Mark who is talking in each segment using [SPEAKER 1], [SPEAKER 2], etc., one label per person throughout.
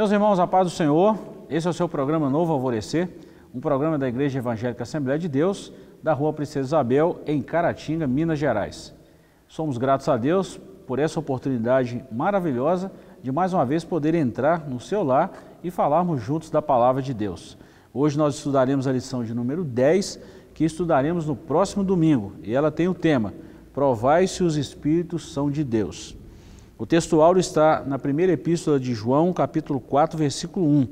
[SPEAKER 1] Meus irmãos, a paz do Senhor, esse é o seu programa Novo Alvorecer, um programa da Igreja Evangélica Assembleia de Deus, da Rua Princesa Isabel, em Caratinga, Minas Gerais. Somos gratos a Deus por essa oportunidade maravilhosa de mais uma vez poder entrar no seu lar e falarmos juntos da palavra de Deus. Hoje nós estudaremos a lição de número 10, que estudaremos no próximo domingo, e ela tem o tema Provai se os Espíritos são de Deus. O texto está na primeira epístola de João, capítulo 4, versículo 1,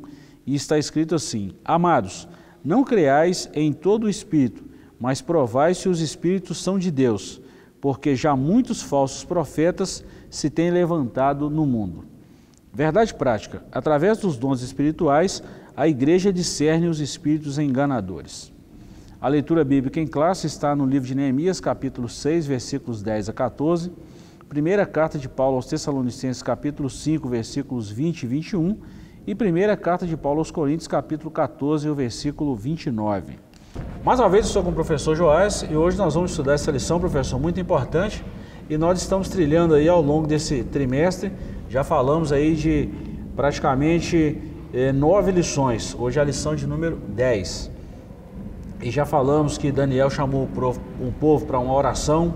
[SPEAKER 1] e está escrito assim: Amados, não creais em todo o espírito, mas provai se os espíritos são de Deus, porque já muitos falsos profetas se têm levantado no mundo. Verdade prática: através dos dons espirituais, a igreja discerne os espíritos enganadores. A leitura bíblica em classe está no livro de Neemias, capítulo 6, versículos 10 a 14 Primeira carta de Paulo aos Tessalonicenses, capítulo 5, versículos 20 e 21, e primeira carta de Paulo aos Coríntios, capítulo 14, o versículo 29. Mais uma vez, eu sou com o professor Joás e hoje nós vamos estudar essa lição, professor, muito importante, e nós estamos trilhando aí ao longo desse trimestre, já falamos aí de praticamente eh, nove lições, hoje é a lição de número 10. E já falamos que Daniel chamou o povo para uma oração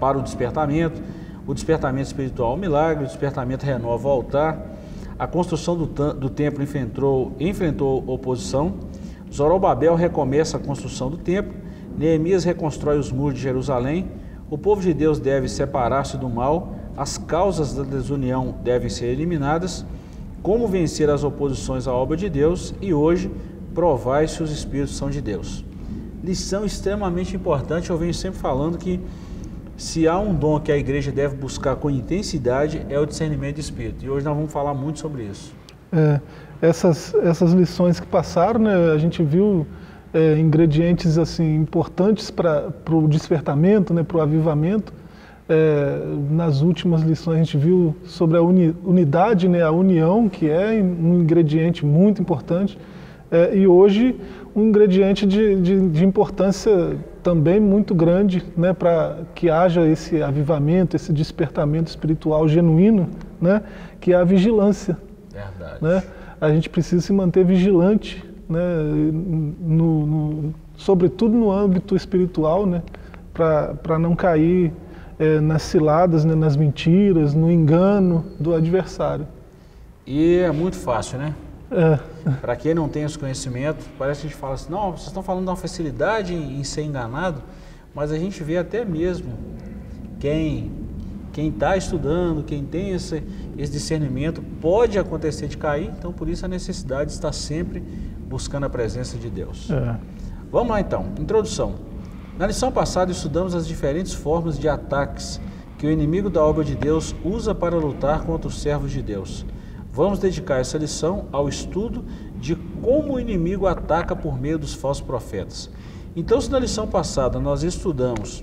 [SPEAKER 1] para o despertamento, o despertamento espiritual, o milagre, o despertamento renova o altar, a construção do, do templo enfrentou, enfrentou oposição, Zorobabel recomeça a construção do templo, Neemias reconstrói os muros de Jerusalém, o povo de Deus deve separar-se do mal, as causas da desunião devem ser eliminadas, como vencer as oposições à obra de Deus? E hoje provai se os espíritos são de Deus. Lição extremamente importante, eu venho sempre falando que se há um dom que a igreja deve buscar com intensidade, é o discernimento de espírito. E hoje nós vamos falar muito sobre isso.
[SPEAKER 2] É, essas, essas lições que passaram, né, a gente viu é, ingredientes assim importantes para o despertamento, né, para o avivamento. É, nas últimas lições a gente viu sobre a uni, unidade, né, a união, que é um ingrediente muito importante. É, e hoje um ingrediente de, de, de importância também muito grande né, para que haja esse avivamento, esse despertamento espiritual genuíno, né, que é a vigilância. Verdade. Né? A gente precisa se manter vigilante, né, no, no, sobretudo no âmbito espiritual, né, para não cair é, nas ciladas, né, nas mentiras, no engano do adversário.
[SPEAKER 1] E é muito fácil, né? É. Para quem não tem esse conhecimento, parece que a gente fala assim, não, vocês estão falando de uma facilidade em, ser enganado, mas a gente vê até mesmo quem quem está estudando, quem tem esse, esse discernimento, pode acontecer de cair, então por isso a necessidade de estar sempre buscando a presença de Deus. É. Vamos lá então, introdução. Na lição passada estudamos as diferentes formas de ataques que o inimigo da obra de Deus usa para lutar contra os servos de Deus. Vamos dedicar essa lição ao estudo de como o inimigo ataca por meio dos falsos profetas. Então, se na lição passada nós estudamos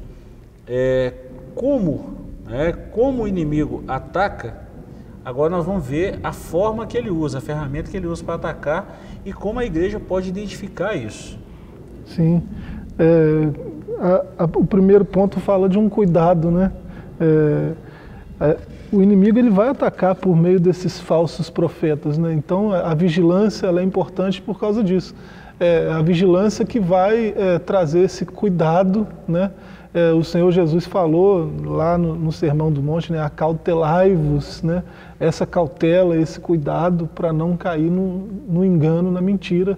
[SPEAKER 1] é, como, é, como o inimigo ataca, agora nós vamos ver a forma que ele usa, a ferramenta que ele usa para atacar e como a igreja pode identificar isso.
[SPEAKER 2] Sim. É, a, a, o primeiro ponto fala de um cuidado, né? É, é o inimigo ele vai atacar por meio desses falsos profetas. Né? Então a vigilância é importante por causa disso. É a vigilância que vai é, trazer esse cuidado. Né? É, o Senhor Jesus falou lá no, no Sermão do Monte, né? acautelai-vos, né? essa cautela, esse cuidado para não cair no, no, engano, na mentira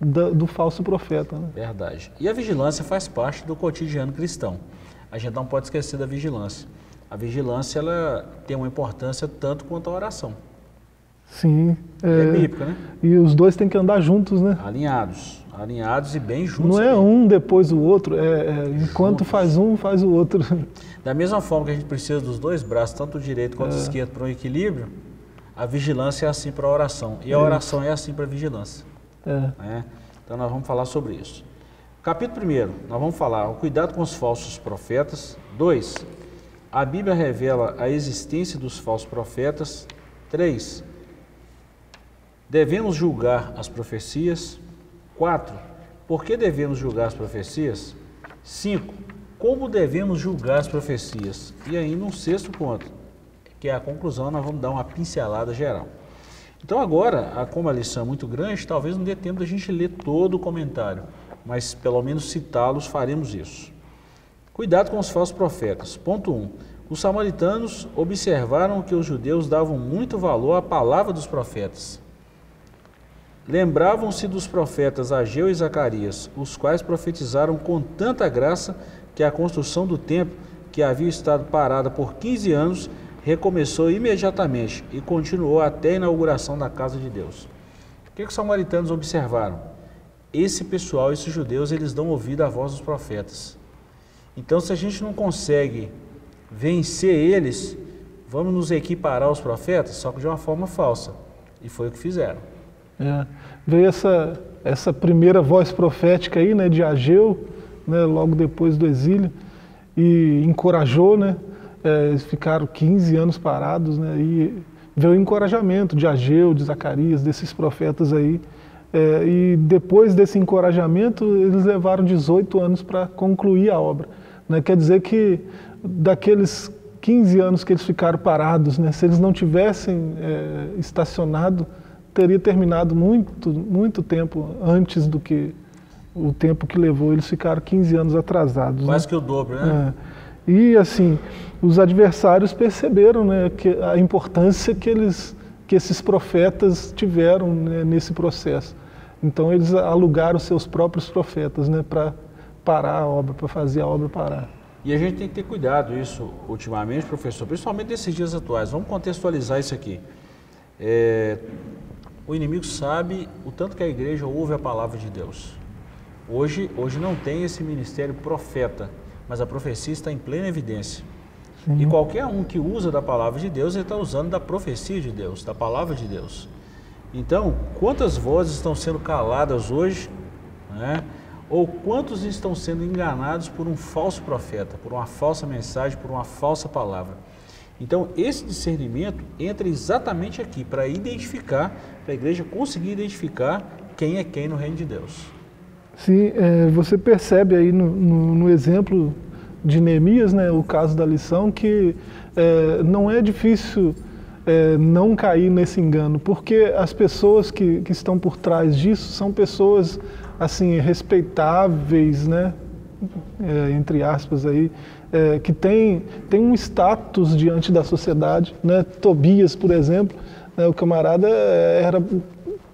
[SPEAKER 2] da, do falso profeta. Né?
[SPEAKER 1] Verdade. E a vigilância faz parte do cotidiano cristão. A gente não pode esquecer da vigilância a vigilância ela tem uma importância tanto quanto a oração.
[SPEAKER 2] Sim.
[SPEAKER 1] É, é bíblica, né?
[SPEAKER 2] E os dois têm que andar juntos, né?
[SPEAKER 1] Alinhados. Alinhados e bem juntos.
[SPEAKER 2] Não é um depois do outro, é, é enquanto juntos. faz um, faz o outro.
[SPEAKER 1] Da mesma forma que a gente precisa dos dois braços, tanto o direito quanto o é. esquerdo, para um equilíbrio, a vigilância é assim para a oração. E a oração é assim para a vigilância. É. Né? Então nós vamos falar sobre isso. Capítulo 1, nós vamos falar o cuidado com os falsos profetas. 2, a Bíblia revela a existência dos falsos profetas. 3. Devemos julgar as profecias. 4. Por que devemos julgar as profecias? 5. Como devemos julgar as profecias? E aí, no sexto ponto, que é a conclusão, nós vamos dar uma pincelada geral. Então agora, como a lição é muito grande, talvez não dê tempo da gente ler todo o comentário, mas pelo menos citá-los faremos isso. Cuidado com os falsos profetas. Ponto 1. Um, os samaritanos observaram que os judeus davam muito valor à palavra dos profetas. Lembravam-se dos profetas Ageu e Zacarias, os quais profetizaram com tanta graça que a construção do templo, que havia estado parada por 15 anos, recomeçou imediatamente e continuou até a inauguração da casa de Deus. O que, que os samaritanos observaram? Esse pessoal, esses judeus, eles dão ouvido à voz dos profetas. Então, se a gente não consegue vencer eles, vamos nos equiparar aos profetas, só que de uma forma falsa. E foi o que fizeram.
[SPEAKER 2] É, veio essa, essa primeira voz profética aí, né, de Ageu, né, logo depois do exílio, e encorajou, né, é, eles ficaram 15 anos parados, né, e veio o encorajamento de Ageu, de Zacarias, desses profetas aí, é, e depois desse encorajamento, eles levaram 18 anos para concluir a obra. Né? Quer dizer que daqueles 15 anos que eles ficaram parados, né, se eles não tivessem é, estacionado, teria terminado muito, muito tempo antes do que o tempo que levou. Eles ficaram 15 anos atrasados.
[SPEAKER 1] Quase
[SPEAKER 2] né?
[SPEAKER 1] que o dobro, né?
[SPEAKER 2] É. E assim, os adversários perceberam né, que a importância que, eles, que esses profetas tiveram né, nesse processo. Então eles alugaram seus próprios profetas né, para parar a obra, para fazer a obra parar.
[SPEAKER 1] E a gente tem que ter cuidado isso ultimamente, professor, principalmente nesses dias atuais. Vamos contextualizar isso aqui. É, o inimigo sabe o tanto que a igreja ouve a palavra de Deus. Hoje, hoje não tem esse ministério profeta, mas a profecia está em plena evidência. Sim. E qualquer um que usa da palavra de Deus, ele está usando da profecia de Deus, da palavra de Deus. Então, quantas vozes estão sendo caladas hoje, né? Ou quantos estão sendo enganados por um falso profeta, por uma falsa mensagem, por uma falsa palavra? Então, esse discernimento entra exatamente aqui para identificar, para a igreja conseguir identificar quem é quem no reino de Deus.
[SPEAKER 2] Sim, é, você percebe aí no, no, no, exemplo de Neemias, né, o caso da lição, que é, não é difícil é, não cair nesse engano, porque as pessoas que, que estão por trás disso são pessoas assim respeitáveis, né, é, entre aspas aí, é, que tem, tem um status diante da sociedade. Né? Tobias, por exemplo, né, o camarada era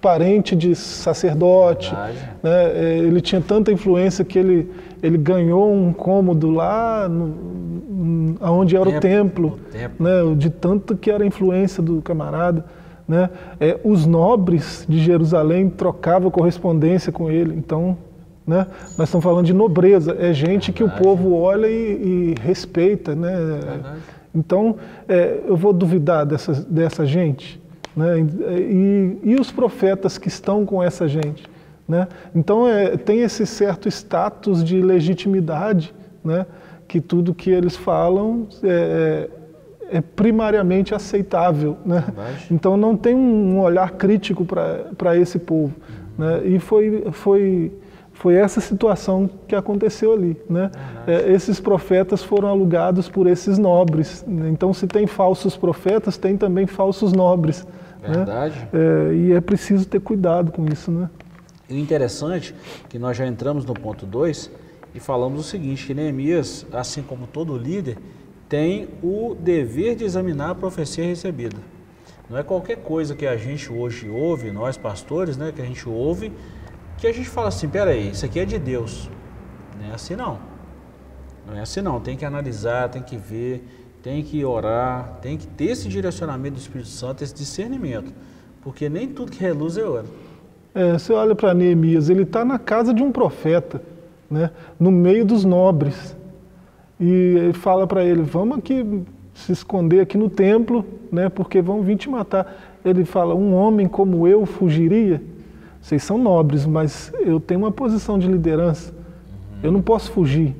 [SPEAKER 2] parente de sacerdote, né? É, ele tinha tanta influência que ele, ele ganhou um cômodo lá no, onde era o templo, o templo. Né? de tanto que era a influência do camarada. Né? É, os nobres de Jerusalém trocavam correspondência com ele, então né? Nós estamos falando de nobreza, é gente que o povo olha e, e respeita. Né? Então, é, eu vou duvidar dessa, dessa gente? Né? E, e, os profetas que estão com essa gente? Né? Então, é, tem esse certo status de legitimidade, né? que tudo que eles falam é, é, primariamente aceitável. Né? Então, não tem um olhar crítico para esse povo. Né? E foi, foi foi essa situação que aconteceu ali. Né? É, esses profetas foram alugados por esses nobres. Né? Então, se tem falsos profetas, tem também falsos nobres.
[SPEAKER 1] Né? Verdade.
[SPEAKER 2] É, e é preciso ter cuidado com isso. Né?
[SPEAKER 1] E o interessante é que nós já entramos no ponto 2 e falamos o seguinte, que Neemias, assim como todo líder, tem o dever de examinar a profecia recebida. Não é qualquer coisa que a gente hoje ouve, nós pastores, né, que a gente ouve que a gente fala assim, peraí, isso aqui é de Deus. Não é assim não. Não é assim não, tem que analisar, tem que ver, tem que orar, tem que ter esse direcionamento do Espírito Santo, esse discernimento. Porque nem tudo que reluz é ouro.
[SPEAKER 2] É, você olha para Neemias, ele está na casa de um profeta, né, no meio dos nobres. E ele fala para ele, vamos aqui se esconder aqui no templo, né, porque vão vir te matar. Ele fala, um homem como eu fugiria? Vocês são nobres, mas eu tenho uma posição de liderança. Eu não posso fugir.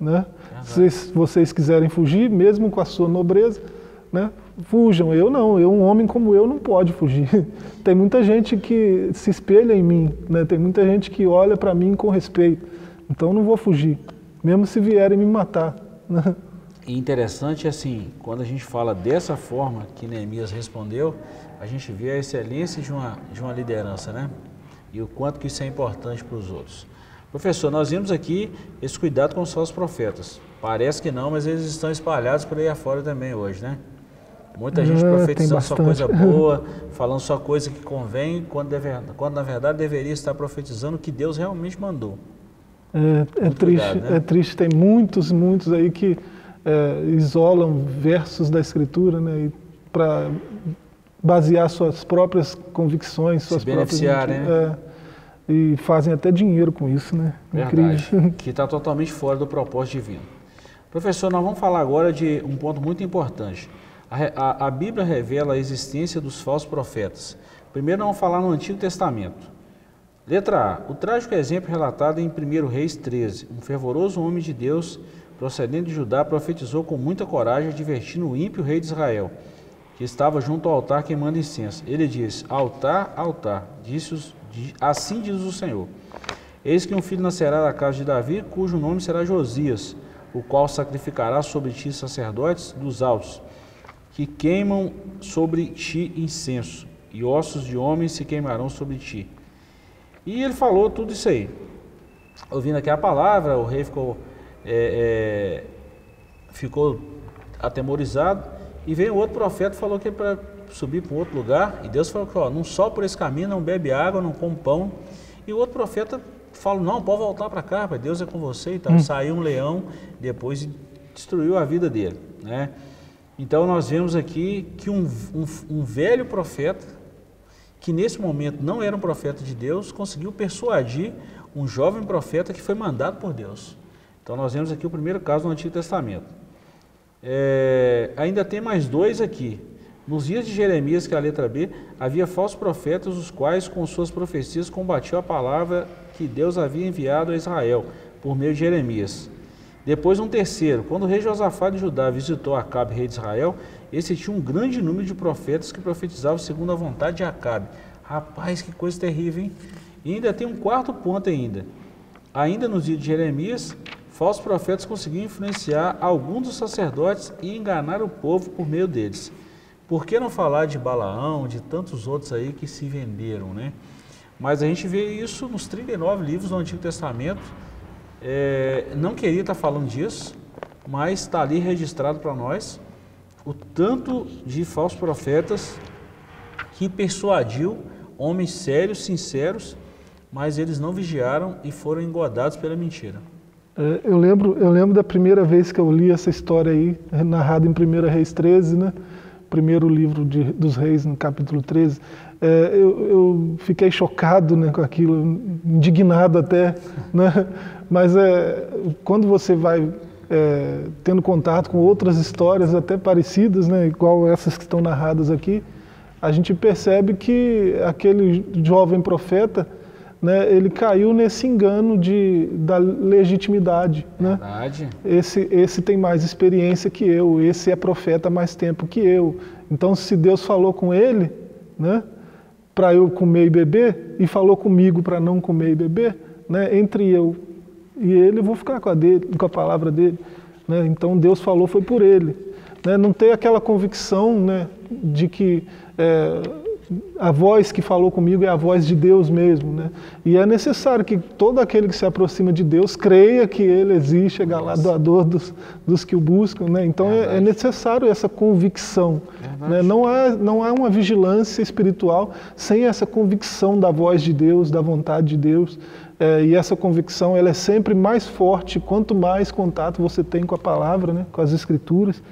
[SPEAKER 2] Né? Se vocês quiserem fugir, mesmo com a sua nobreza, né? fujam. Eu não, eu, um homem como eu não pode fugir. Tem muita gente que se espelha em mim, né? tem muita gente que olha para mim com respeito. Então eu não vou fugir, mesmo se vierem me matar.
[SPEAKER 1] E interessante assim, quando a gente fala dessa forma que Neemias respondeu, a gente vê a excelência de uma, de uma liderança, né? E o quanto que isso é importante para os outros. Professor, nós vimos aqui esse cuidado com os falsos profetas. Parece que não, mas eles estão espalhados por aí afora também hoje, né? Muita gente é, profetizando só coisa boa, falando só coisa que convém, quando, deve, quando na verdade deveria estar profetizando o que Deus realmente mandou.
[SPEAKER 2] É, é né? é triste, tem muitos, muitos aí que é, isolam versos da Escritura né, para basear suas próprias convicções, suas
[SPEAKER 1] Se beneficiar,
[SPEAKER 2] próprias. Né? É, e fazem até dinheiro com isso, né?
[SPEAKER 1] Verdade, Incrível. Que está totalmente fora do propósito divino. Professor, nós vamos falar agora de um ponto muito importante. A, a, a Bíblia revela a existência dos falsos profetas. Primeiro, vamos falar no Antigo Testamento. Letra A. O trágico exemplo relatado em 1 Reis 13. Um fervoroso homem de Deus procedendo de Judá, profetizou com muita coragem, advertindo o ímpio rei de Israel, que estava junto ao altar queimando incenso. Ele disse: Altar, altar, disse assim diz o Senhor. Eis que um filho nascerá da casa de Davi, cujo nome será Josias, o qual sacrificará sobre ti sacerdotes dos altos, que queimam sobre ti incenso, e ossos de homens se queimarão sobre ti. E ele falou tudo isso aí. Ouvindo aqui a palavra, o rei ficou é, é, ficou atemorizado e veio outro profeta e falou que é para subir para um outro lugar e Deus falou que ó, não só por esse caminho, não bebe água, não come pão. E o outro profeta falou, não, pode voltar para cá, pai, Deus é com você. Então hum. saiu um leão, depois destruiu a vida dele. Né? Então nós vemos aqui que um, um, um velho profeta, que nesse momento não era um profeta de Deus, conseguiu persuadir um jovem profeta que foi mandado por Deus. Então nós vemos aqui o primeiro caso no Antigo Testamento. É, ainda tem mais dois aqui. Nos dias de Jeremias, que é a letra B, havia falsos profetas, os quais com suas profecias combatiam a palavra que Deus havia enviado a Israel, por meio de Jeremias. Depois um terceiro, quando o rei Josafá de Judá visitou Acabe, rei de Israel, esse tinha um grande número de profetas que profetizavam segundo a vontade de Acabe. Rapaz, que coisa terrível, hein? E ainda tem um quarto ponto ainda. Ainda nos dias de Jeremias, falsos profetas conseguiam influenciar alguns dos sacerdotes e enganar o povo por meio deles. Por que não falar de Balaão, de tantos outros aí que se venderam, né? Mas a gente vê isso nos 39 livros do Antigo Testamento. É, não queria estar falando disso, mas está ali registrado para nós o tanto de falsos profetas que persuadiu homens sérios, sinceros, mas eles não vigiaram e foram engodados pela mentira.
[SPEAKER 2] É, eu lembro, eu lembro da primeira vez que eu li essa história aí, narrada em 1 Reis 13, né? primeiro livro de, dos reis, no capítulo 13. É, eu, eu, fiquei chocado né, com aquilo, indignado até. Né? Mas é, quando você vai é, tendo contato com outras histórias até parecidas, né, igual essas que estão narradas aqui, a gente percebe que aquele jovem profeta né, ele caiu nesse engano de, da legitimidade. Né?
[SPEAKER 1] Verdade.
[SPEAKER 2] Esse, esse tem mais experiência que eu, esse é profeta há mais tempo que eu. Então, se Deus falou com ele, né, para eu comer e beber, e falou comigo para não comer e beber, né, entre eu e ele, eu vou ficar com a, dele, com a palavra dele. Né? Então, Deus falou, foi por ele. Né? Não ter aquela convicção né, de que. É, a voz que falou comigo é a voz de Deus mesmo, né? E é necessário que todo aquele que se aproxima de Deus creia que Ele existe, é galardoador dos, dos que o buscam, né? Então é, é, necessário essa convicção, né? Não há não há uma vigilância espiritual sem essa convicção da voz de Deus, da vontade de Deus. É, e essa convicção ela é sempre mais forte quanto mais contato você tem com a palavra, né? Com as Escrituras.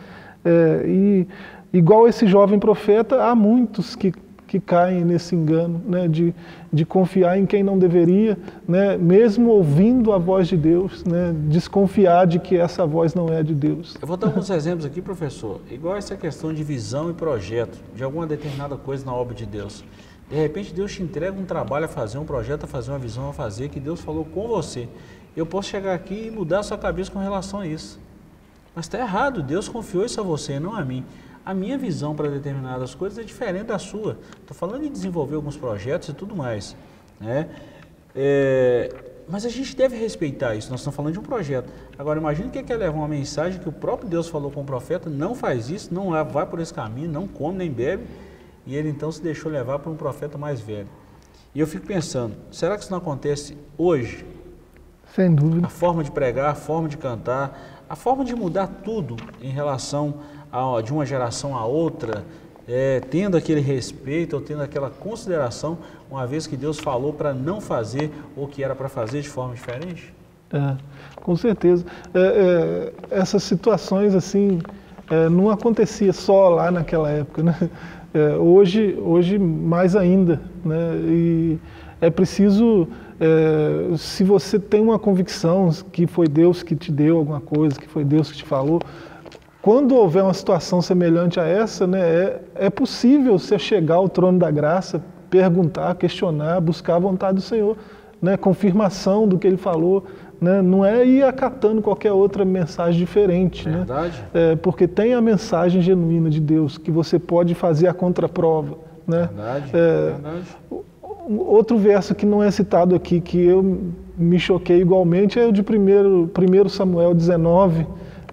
[SPEAKER 2] É, e igual esse jovem profeta, há muitos que que caem nesse engano né, de, de confiar em quem não deveria, né, mesmo ouvindo a voz de Deus, né, desconfiar de que essa voz não é de Deus.
[SPEAKER 1] Eu vou dar alguns exemplos aqui, professor. Igual essa questão de visão e projeto de alguma determinada coisa na obra de Deus. De repente Deus te entrega um trabalho a fazer, um projeto a fazer, uma visão a fazer, que Deus falou com você. Eu posso chegar aqui e mudar a sua cabeça com relação a isso. Mas está errado, Deus confiou isso a você, não a mim a minha visão para determinadas coisas é diferente da sua. Estou falando de desenvolver alguns projetos e tudo mais. Né? É, mas a gente deve respeitar isso, nós estamos falando de um projeto. Agora, imagine que quer levar uma mensagem que o próprio Deus falou com o profeta, não faz isso, não vai por esse caminho, não come nem bebe, e ele então se deixou levar por um profeta mais velho. E eu fico pensando, será que isso não acontece hoje?
[SPEAKER 2] Sem dúvida.
[SPEAKER 1] A forma de pregar, a forma de cantar, a forma de mudar tudo em relação a, de uma geração a outra, é, tendo aquele respeito ou tendo aquela consideração, uma vez que Deus falou para não fazer o que era para fazer de forma diferente?
[SPEAKER 2] É, com certeza. É, é, essas situações assim é, não acontecia só lá naquela época, né? É, hoje, hoje mais ainda, né? E é preciso, é, se você tem uma convicção que foi Deus que te deu alguma coisa, que foi Deus que te falou, quando houver uma situação semelhante a essa, né, é, é possível você chegar ao trono da graça, perguntar, questionar, buscar a vontade do Senhor, né, confirmação do que Ele falou, né, não é ir acatando qualquer outra mensagem diferente,
[SPEAKER 1] né, Verdade.
[SPEAKER 2] né, é, porque tem a mensagem genuína de Deus que você pode fazer a contraprova, né.
[SPEAKER 1] Verdade. É, Verdade.
[SPEAKER 2] Outro verso que não é citado aqui que eu me choquei igualmente é o de 1 Samuel 19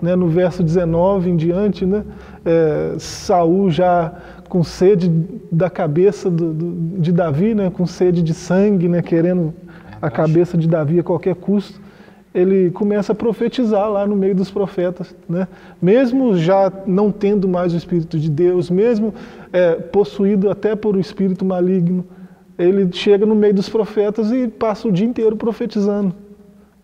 [SPEAKER 2] né, no verso 19 em diante, né, é, Saul já com sede da cabeça do, do, de Davi, né, com sede de sangue, né, querendo a cabeça de Davi a qualquer custo, ele começa a profetizar lá no meio dos profetas, né? mesmo já não tendo mais o Espírito de Deus, mesmo é, possuído até por um espírito maligno, ele chega no meio dos profetas e passa o dia inteiro profetizando.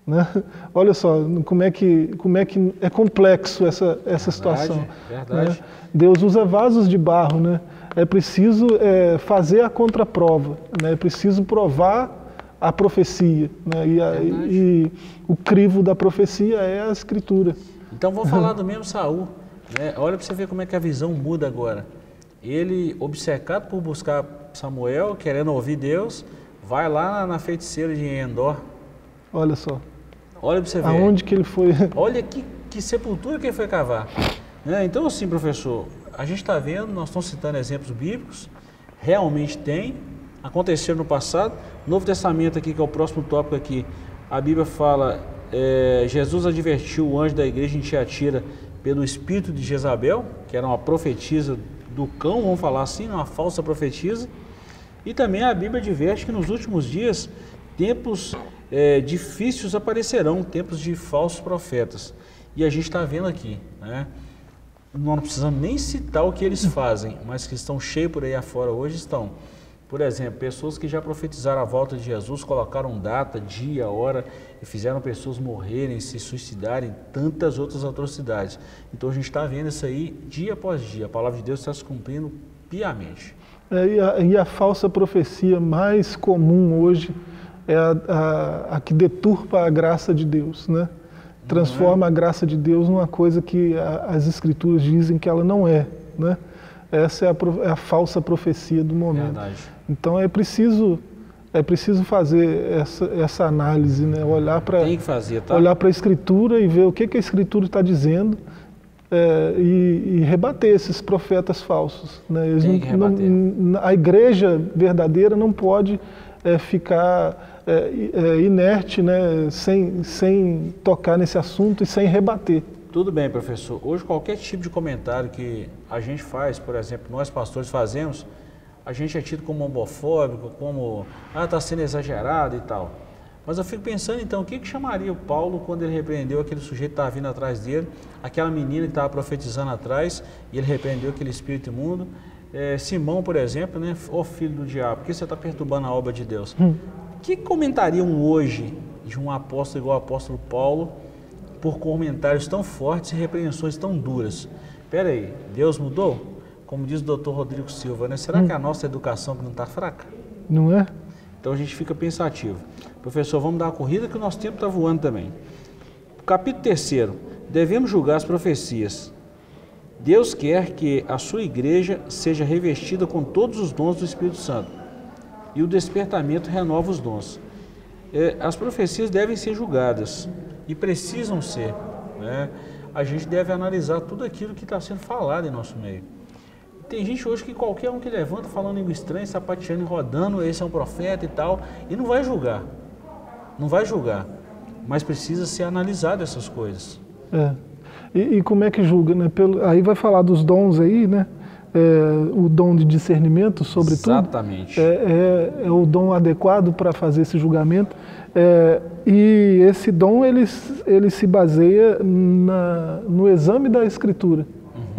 [SPEAKER 2] Né? Olha só como é que, como é, que é complexo essa, essa situação.
[SPEAKER 1] Verdade. Né?
[SPEAKER 2] Deus usa vasos de barro, né? É preciso é, fazer a contraprova, né? é preciso provar a profecia. Né? E, a, e, o crivo da profecia é a escritura.
[SPEAKER 1] Então vou falar do mesmo Saul. Né? Olha para você ver como é que a visão muda agora. Ele, obcecado por buscar Samuel, querendo ouvir Deus, vai lá na feiticeira de Endor.
[SPEAKER 2] Olha só.
[SPEAKER 1] Olha para você ver.
[SPEAKER 2] Aonde que ele foi?
[SPEAKER 1] Olha que, que sepultura que ele foi cavar. Né? Então, assim, professor, a gente está vendo, nós estamos citando exemplos bíblicos, realmente tem, aconteceu no passado. Novo Testamento aqui, que é o próximo tópico aqui, a Bíblia fala, é, Jesus advertiu o anjo da igreja em Tiatira pelo espírito de Jezabel, que era uma profetisa do cão, vamos falar assim, uma falsa profetisa. E também a Bíblia adverte que nos últimos dias, tempos é, difíceis aparecerão, tempos de falsos profetas. E a gente está vendo aqui, né? Não precisamos nem citar o que eles fazem, mas que estão cheios por aí afora hoje estão. Por exemplo, pessoas que já profetizaram a volta de Jesus, colocaram data, dia, hora e fizeram pessoas morrerem, se suicidarem, tantas outras atrocidades. Então a gente está vendo isso aí dia após dia. A palavra de Deus está se cumprindo piamente.
[SPEAKER 2] É, e, a, e a falsa profecia mais comum hoje é a, a, a, que deturpa a graça de Deus, né? Transforma a graça de Deus numa coisa que a, as escrituras dizem que ela não é, né? Essa é a, é falsa profecia do momento.
[SPEAKER 1] Verdade.
[SPEAKER 2] Então é preciso é preciso fazer essa, essa análise, né? Olhar para
[SPEAKER 1] tá?
[SPEAKER 2] olhar para a escritura e ver o que, que a escritura está dizendo é, e, e, rebater esses profetas falsos. Né?
[SPEAKER 1] Rebater.
[SPEAKER 2] Não, a igreja verdadeira não pode é, ficar é, é, inerte, né, sem, sem tocar nesse assunto e sem rebater.
[SPEAKER 1] Tudo bem, professor. Hoje, qualquer tipo de comentário que a gente faz, por exemplo, nós pastores fazemos, a gente é tido como homofóbico, como, ah, está sendo exagerado e tal. Mas eu fico pensando, então, o que, que chamaria o Paulo quando ele repreendeu aquele sujeito que estava vindo atrás dele, aquela menina que estava profetizando atrás, e ele repreendeu aquele espírito imundo? É, Simão, por exemplo, né, o filho do diabo, por que você está perturbando a obra de Deus? Hum que comentariam hoje de um apóstolo igual o apóstolo Paulo por comentários tão fortes e repreensões tão duras? Espera aí, Deus mudou? Como diz o doutor Rodrigo Silva, né? Será hum. que a nossa educação não está fraca?
[SPEAKER 2] Não é?
[SPEAKER 1] Então a gente fica pensativo. Professor, vamos dar uma corrida que o nosso tempo está voando também. Capítulo 3. Devemos julgar as profecias. Deus quer que a sua igreja seja revestida com todos os dons do Espírito Santo e o despertamento renova os dons. É, as profecias devem ser julgadas e precisam ser. Né? A gente deve analisar tudo aquilo que está sendo falado em nosso meio. Tem gente hoje que qualquer um que levanta falando língua estranha, sapateando e rodando, esse é um profeta e tal, e não vai julgar. não vai julgar, mas precisa ser analisado essas coisas.
[SPEAKER 2] É. E, e, como é que julga, né? Pelo, aí vai falar dos dons aí, né? É, o dom de discernimento, sobretudo.
[SPEAKER 1] Exatamente.
[SPEAKER 2] É, é, é o dom adequado para fazer esse julgamento. É, e esse dom ele, ele se baseia na, no exame da Escritura.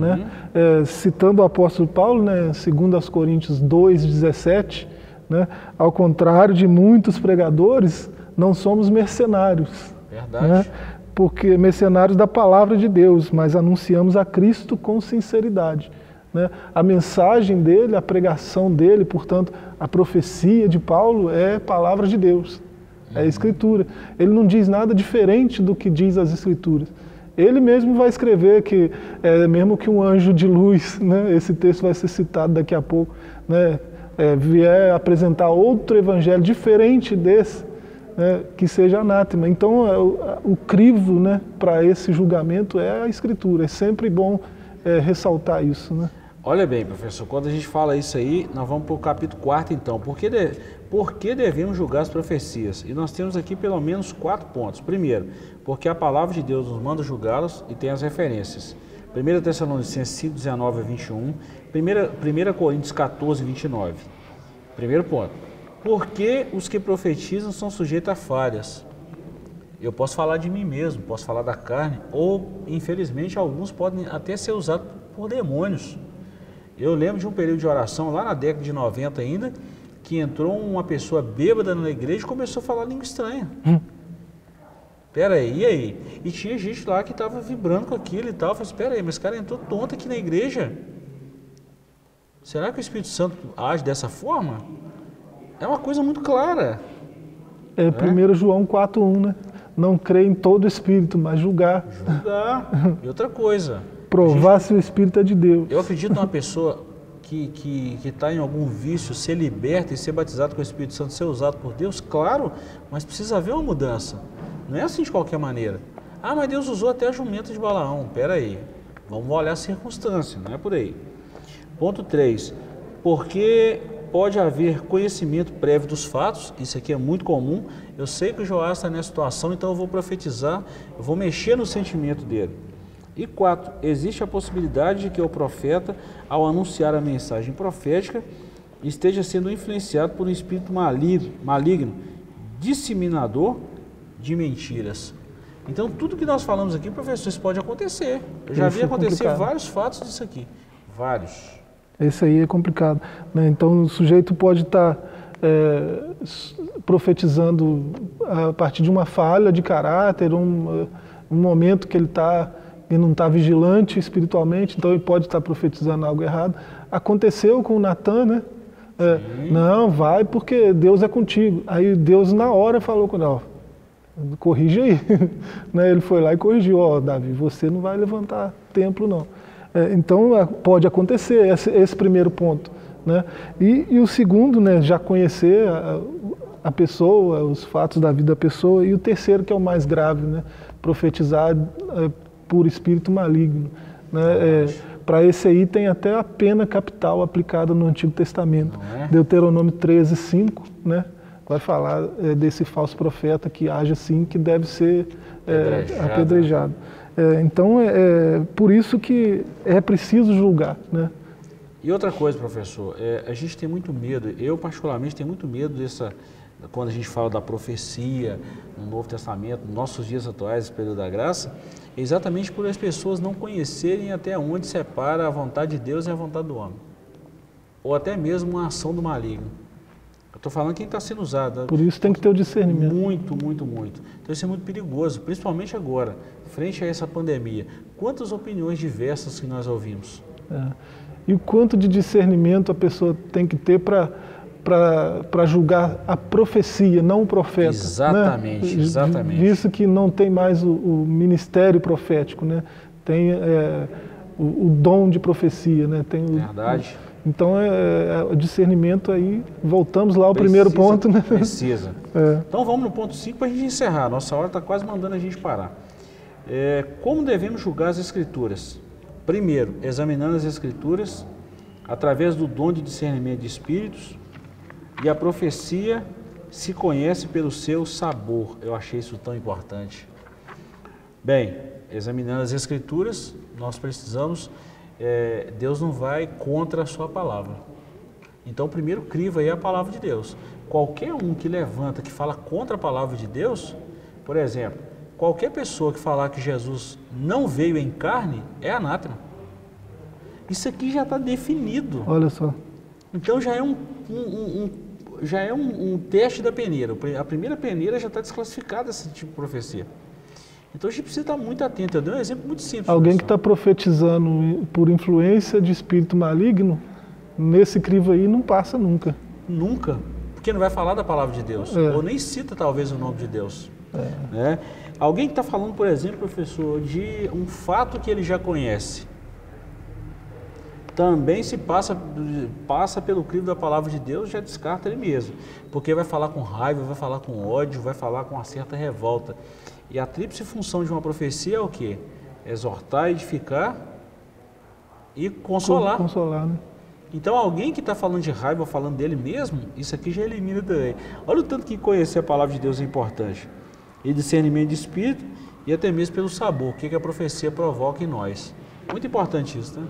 [SPEAKER 2] Uhum. Né? É, citando o apóstolo Paulo, né, segundo aos Coríntios 2,17, né, ao contrário de muitos pregadores, não somos mercenários.
[SPEAKER 1] Verdade. Né?
[SPEAKER 2] porque mercenários da palavra de Deus, mas anunciamos a Cristo com sinceridade. Né? A mensagem dele, a pregação dele, portanto, a profecia de Paulo é palavra de Deus, é escritura. Ele não diz nada diferente do que diz as escrituras. Ele mesmo vai escrever que, é, mesmo que um anjo de luz, né, esse texto vai ser citado daqui a pouco, né, é, vier apresentar outro evangelho diferente desse, né, que seja anátema. Então, é, o, o, crivo né, para esse julgamento é a Escritura. É sempre bom é, ressaltar isso. Né?
[SPEAKER 1] Olha bem, professor, quando a gente fala isso aí, nós vamos para o capítulo 4 então. Por que, de, por que devemos julgar as profecias? E nós temos aqui pelo menos quatro pontos. Primeiro, porque a palavra de Deus nos manda julgá-las e tem as referências. 1 Tessalonicenses 5, 19 a 21, 1, 1 Coríntios 14, 29. Primeiro ponto. Porque os que profetizam são sujeitos a falhas. Eu posso falar de mim mesmo, posso falar da carne, ou infelizmente alguns podem até ser usados por demônios. Eu lembro de um período de oração lá na década de 90 ainda, que entrou uma pessoa bêbada na igreja e começou a falar língua estranha. Hum. Pera aí, e aí? E tinha gente lá que estava vibrando com aquilo e tal. Eu falei, assim, pera aí, mas esse cara entrou tonto aqui na igreja. Será que o Espírito Santo age dessa forma? É uma coisa muito clara.
[SPEAKER 2] É, é? 1 João 4,1, né? Não crê em todo espírito, mas julgar.
[SPEAKER 1] Julgar. E outra coisa.
[SPEAKER 2] Provar gente, se o espírito é de Deus.
[SPEAKER 1] Eu acredito numa pessoa que está que, que tá em algum vício, ser liberta e ser batizado com o Espírito Santo, ser usado por Deus, claro, mas precisa haver uma mudança. Não é assim de qualquer maneira. Ah, mas Deus usou até a jumenta de Balaão. Pera aí. Vamos olhar a circunstância, não é por aí. Ponto 3. Porque pode haver conhecimento prévio dos fatos, isso aqui é muito comum. Eu sei que o Joás está nessa situação, então eu vou profetizar, eu vou mexer no sentimento dele. E quatro, existe a possibilidade de que o profeta, ao anunciar a mensagem profética, esteja sendo influenciado por um espírito maligno, maligno disseminador de mentiras. Então, tudo que nós falamos aqui, professor, isso pode acontecer. Eu já vi é acontecer vários fatos disso aqui. Vários.
[SPEAKER 2] Esse aí é complicado. Né? Então o sujeito pode estar tá, é, profetizando a partir de uma falha de caráter, um, um momento que ele está e não está vigilante espiritualmente, então ele pode estar tá profetizando algo errado. Aconteceu com o Natan, né? É, não, vai porque Deus é contigo. Aí Deus na hora falou com ele, corrige aí. né? Ele foi lá e corrigiu, ó, Davi, você não vai levantar templo não. É, então é, pode acontecer esse, esse primeiro ponto. Né? E, e, o segundo, né, já conhecer a, a, pessoa, os fatos da vida da pessoa. E o terceiro, que é o mais grave, né, profetizar é, por espírito maligno. Né? É, Para esse aí tem até a pena capital aplicada no Antigo Testamento. É? Deuteronômio 13, 5, né? vai falar é, desse falso profeta que age assim, que deve ser é, apedrejado. apedrejado. É, então, é, é, por isso que é preciso julgar. Né?
[SPEAKER 1] E outra coisa, professor, a gente tem muito medo, eu particularmente tenho muito medo dessa, quando a gente fala da profecia no Novo Testamento, nos nossos dias atuais, período da graça, exatamente por as pessoas não conhecerem até onde separa a vontade de Deus e a vontade do homem. Ou até mesmo uma ação do maligno. Estou falando quem está sendo usado.
[SPEAKER 2] Por isso tem que ter o discernimento.
[SPEAKER 1] Muito, muito, muito. Então isso é muito perigoso, principalmente agora, frente a essa pandemia. Quantas opiniões diversas que nós ouvimos.
[SPEAKER 2] É. E o quanto de discernimento a pessoa tem que ter para para julgar a profecia, não o profeta. Né?
[SPEAKER 1] Exatamente, né? exatamente.
[SPEAKER 2] Visto que não tem mais o, o ministério profético, né? tem é, o, o, dom de profecia. Né? Tem o,
[SPEAKER 1] Verdade.
[SPEAKER 2] Então, é, é, o discernimento aí, voltamos lá ao precisa, primeiro ponto. Né?
[SPEAKER 1] Precisa. É. Então, vamos no ponto 5 para a gente encerrar. Nossa hora está quase mandando a gente parar. É, como devemos julgar as Escrituras? Primeiro, examinando as Escrituras através do dom de discernimento de espíritos e a profecia se conhece pelo seu sabor. Eu achei isso tão importante. Bem, examinando as Escrituras, nós precisamos, é, Deus não vai contra a sua palavra. Então, primeiro criva aí a palavra de Deus. Qualquer um que levanta, que fala contra a palavra de Deus, por exemplo, qualquer pessoa que falar que Jesus não veio em carne, é anátema. Isso aqui já está definido.
[SPEAKER 2] Olha só.
[SPEAKER 1] Então já é um, um, um já é um, um, teste da peneira. A primeira peneira já está desclassificada esse tipo de profecia. Então a gente precisa estar muito atento. Eu dei um exemplo muito simples.
[SPEAKER 2] Alguém que está profetizando por influência de espírito maligno, nesse crivo aí não passa nunca.
[SPEAKER 1] Nunca. Porque não vai falar da palavra de Deus. É. Ou nem cita talvez o nome de Deus. É. Né? Alguém que está falando, por exemplo, professor, de um fato que ele já conhece. Também se passa, passa pelo crivo da palavra de Deus, já descarta ele mesmo. Porque vai falar com raiva, vai falar com ódio, vai falar com uma certa revolta. E a tríplice função de uma profecia é o quê? Exortar, edificar e consolar.
[SPEAKER 2] Consolar, né?
[SPEAKER 1] Então alguém que está falando de raiva, falando dele mesmo, isso aqui já elimina também. Olha o tanto que conhecer a palavra de Deus é importante. E discernimento de espírito e até mesmo pelo sabor, o que, que a profecia provoca em nós. Muito importante isso, né?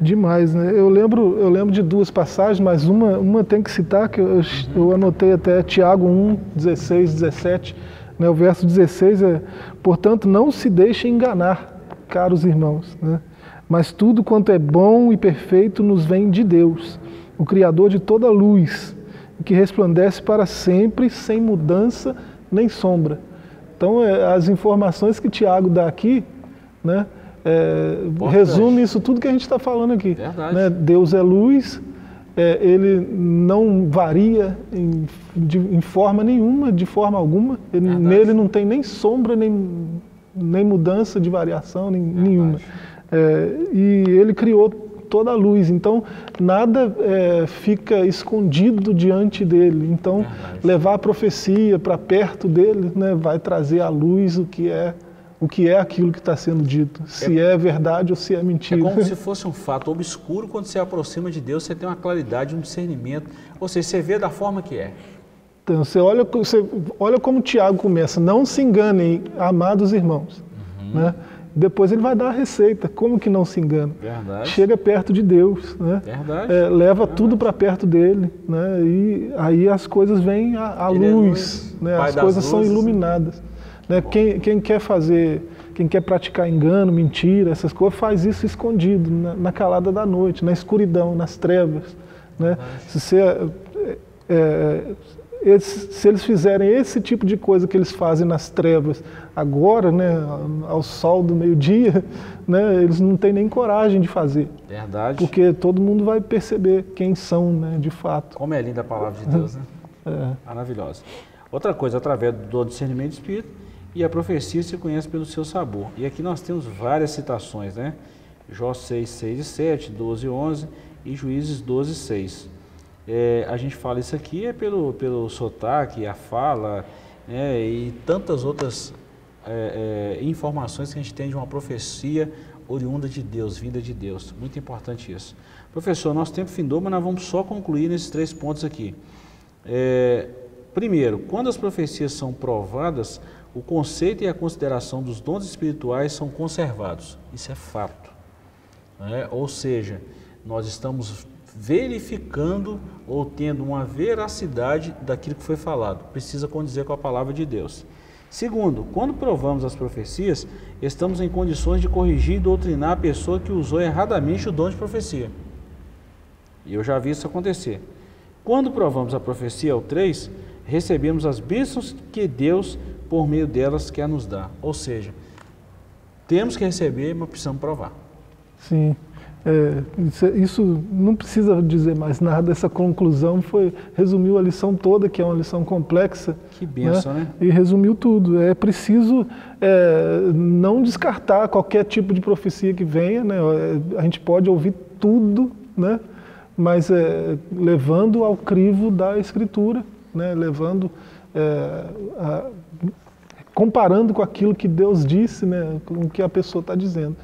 [SPEAKER 2] Demais, né? Eu lembro, eu lembro de duas passagens, mas uma, uma tem que citar, que eu, uhum. eu anotei até Tiago 1, 16, 17 né? O verso 16 é: Portanto, não se deixe enganar, caros irmãos, né? mas tudo quanto é bom e perfeito nos vem de Deus, o Criador de toda luz, que resplandece para sempre, sem mudança nem sombra. Então, é, as informações que Tiago dá aqui, né, é, resume isso tudo que a gente está falando aqui. Né? Deus é luz, é, ele não varia em, de, em, forma nenhuma, de forma alguma. Ele, nele não tem nem sombra, nem, nem mudança de variação nem, nenhuma. É, e ele criou toda a luz, então nada é, fica escondido diante dele. Então, levar a profecia para perto dele né, vai trazer à luz o que é o que é aquilo que está sendo dito, se é, é, verdade ou se é mentira.
[SPEAKER 1] É como se fosse um fato obscuro, quando você aproxima de Deus, você tem uma claridade, um discernimento, ou seja, você vê da forma que é.
[SPEAKER 2] Então, você olha, você olha como Tiago começa, não se enganem, amados irmãos. Uhum. Né? Depois ele vai dar a receita, como que não se engana?
[SPEAKER 1] Verdade.
[SPEAKER 2] Chega perto de Deus, né? É, leva Verdade. tudo para perto dele, né? e aí as coisas vêm à, à luz, é luz, né? as coisas luzes. são iluminadas. Né? Quem, quem, quer fazer, quem quer praticar engano, mentira, essas coisas, faz isso escondido, na, na calada da noite, na escuridão, nas trevas. Né? Se, você, é, é, eles, se eles fizerem esse tipo de coisa que eles fazem nas trevas agora, né, ao sol do meio-dia, né, eles não têm nem coragem de fazer.
[SPEAKER 1] Verdade.
[SPEAKER 2] Porque todo mundo vai perceber quem são, né, de fato.
[SPEAKER 1] Como é linda a palavra de Deus, né? É. Maravilhosa. Outra coisa, através do discernimento do Espírito, e a profecia se conhece pelo seu sabor. E aqui nós temos várias citações, né? Jó 6, 6 e 7, 12 e 11 e Juízes 12 e 6. É, a gente fala isso aqui é pelo, pelo sotaque, a fala né, e tantas outras é, é, informações que a gente tem de uma profecia oriunda de Deus, vinda de Deus. Muito importante isso. Professor, nosso tempo findou, mas nós vamos só concluir nesses três pontos aqui. É, primeiro, quando as profecias são provadas, o conceito e a consideração dos dons espirituais são conservados. Isso é fato. Né? Ou seja, nós estamos verificando ou tendo uma veracidade daquilo que foi falado. Precisa condizer com a palavra de Deus. Segundo, quando provamos as profecias, estamos em condições de corrigir e doutrinar a pessoa que usou erradamente o dom de profecia. E eu já vi isso acontecer. Quando provamos a profecia, o 3, recebemos as bênçãos que Deus por meio delas quer nos dar. Ou seja, temos que receber, mas precisamos provar.
[SPEAKER 2] Sim. É, isso não precisa dizer mais nada, essa conclusão foi, resumiu a lição toda, que é uma lição complexa.
[SPEAKER 1] Que benção, né? né?
[SPEAKER 2] E resumiu tudo. É preciso é, não descartar qualquer tipo de profecia que venha, né? É, a gente pode ouvir tudo, né? mas é, levando ao crivo da Escritura, né? levando é, a, comparando com aquilo que Deus disse, né, com o que a pessoa está dizendo.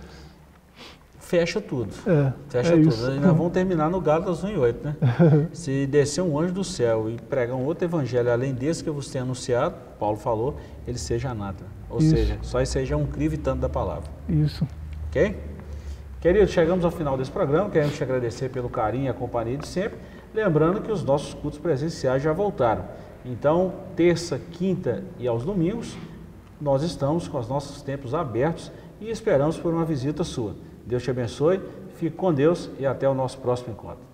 [SPEAKER 1] fecha tudo.
[SPEAKER 2] É,
[SPEAKER 1] fecha
[SPEAKER 2] é
[SPEAKER 1] tudo.
[SPEAKER 2] isso.
[SPEAKER 1] Nós vamos terminar no Gálatas 1 e 8, né? Se descer um anjo do céu e pregar um outro evangelho além desse que eu vos tenho anunciado, Paulo falou, ele seja anátema. Ou
[SPEAKER 2] Isso.
[SPEAKER 1] seja, só seja um crivo e tanto da palavra.
[SPEAKER 2] Isso.
[SPEAKER 1] Ok? Queridos, chegamos ao final desse programa. Queremos te agradecer pelo carinho e a companhia de sempre. Lembrando que os nossos cultos presenciais já voltaram. Então, terça, quinta e aos domingos, nós estamos com os nossos templos abertos e esperamos por uma visita sua. Deus te abençoe, fique com Deus e até o nosso próximo encontro.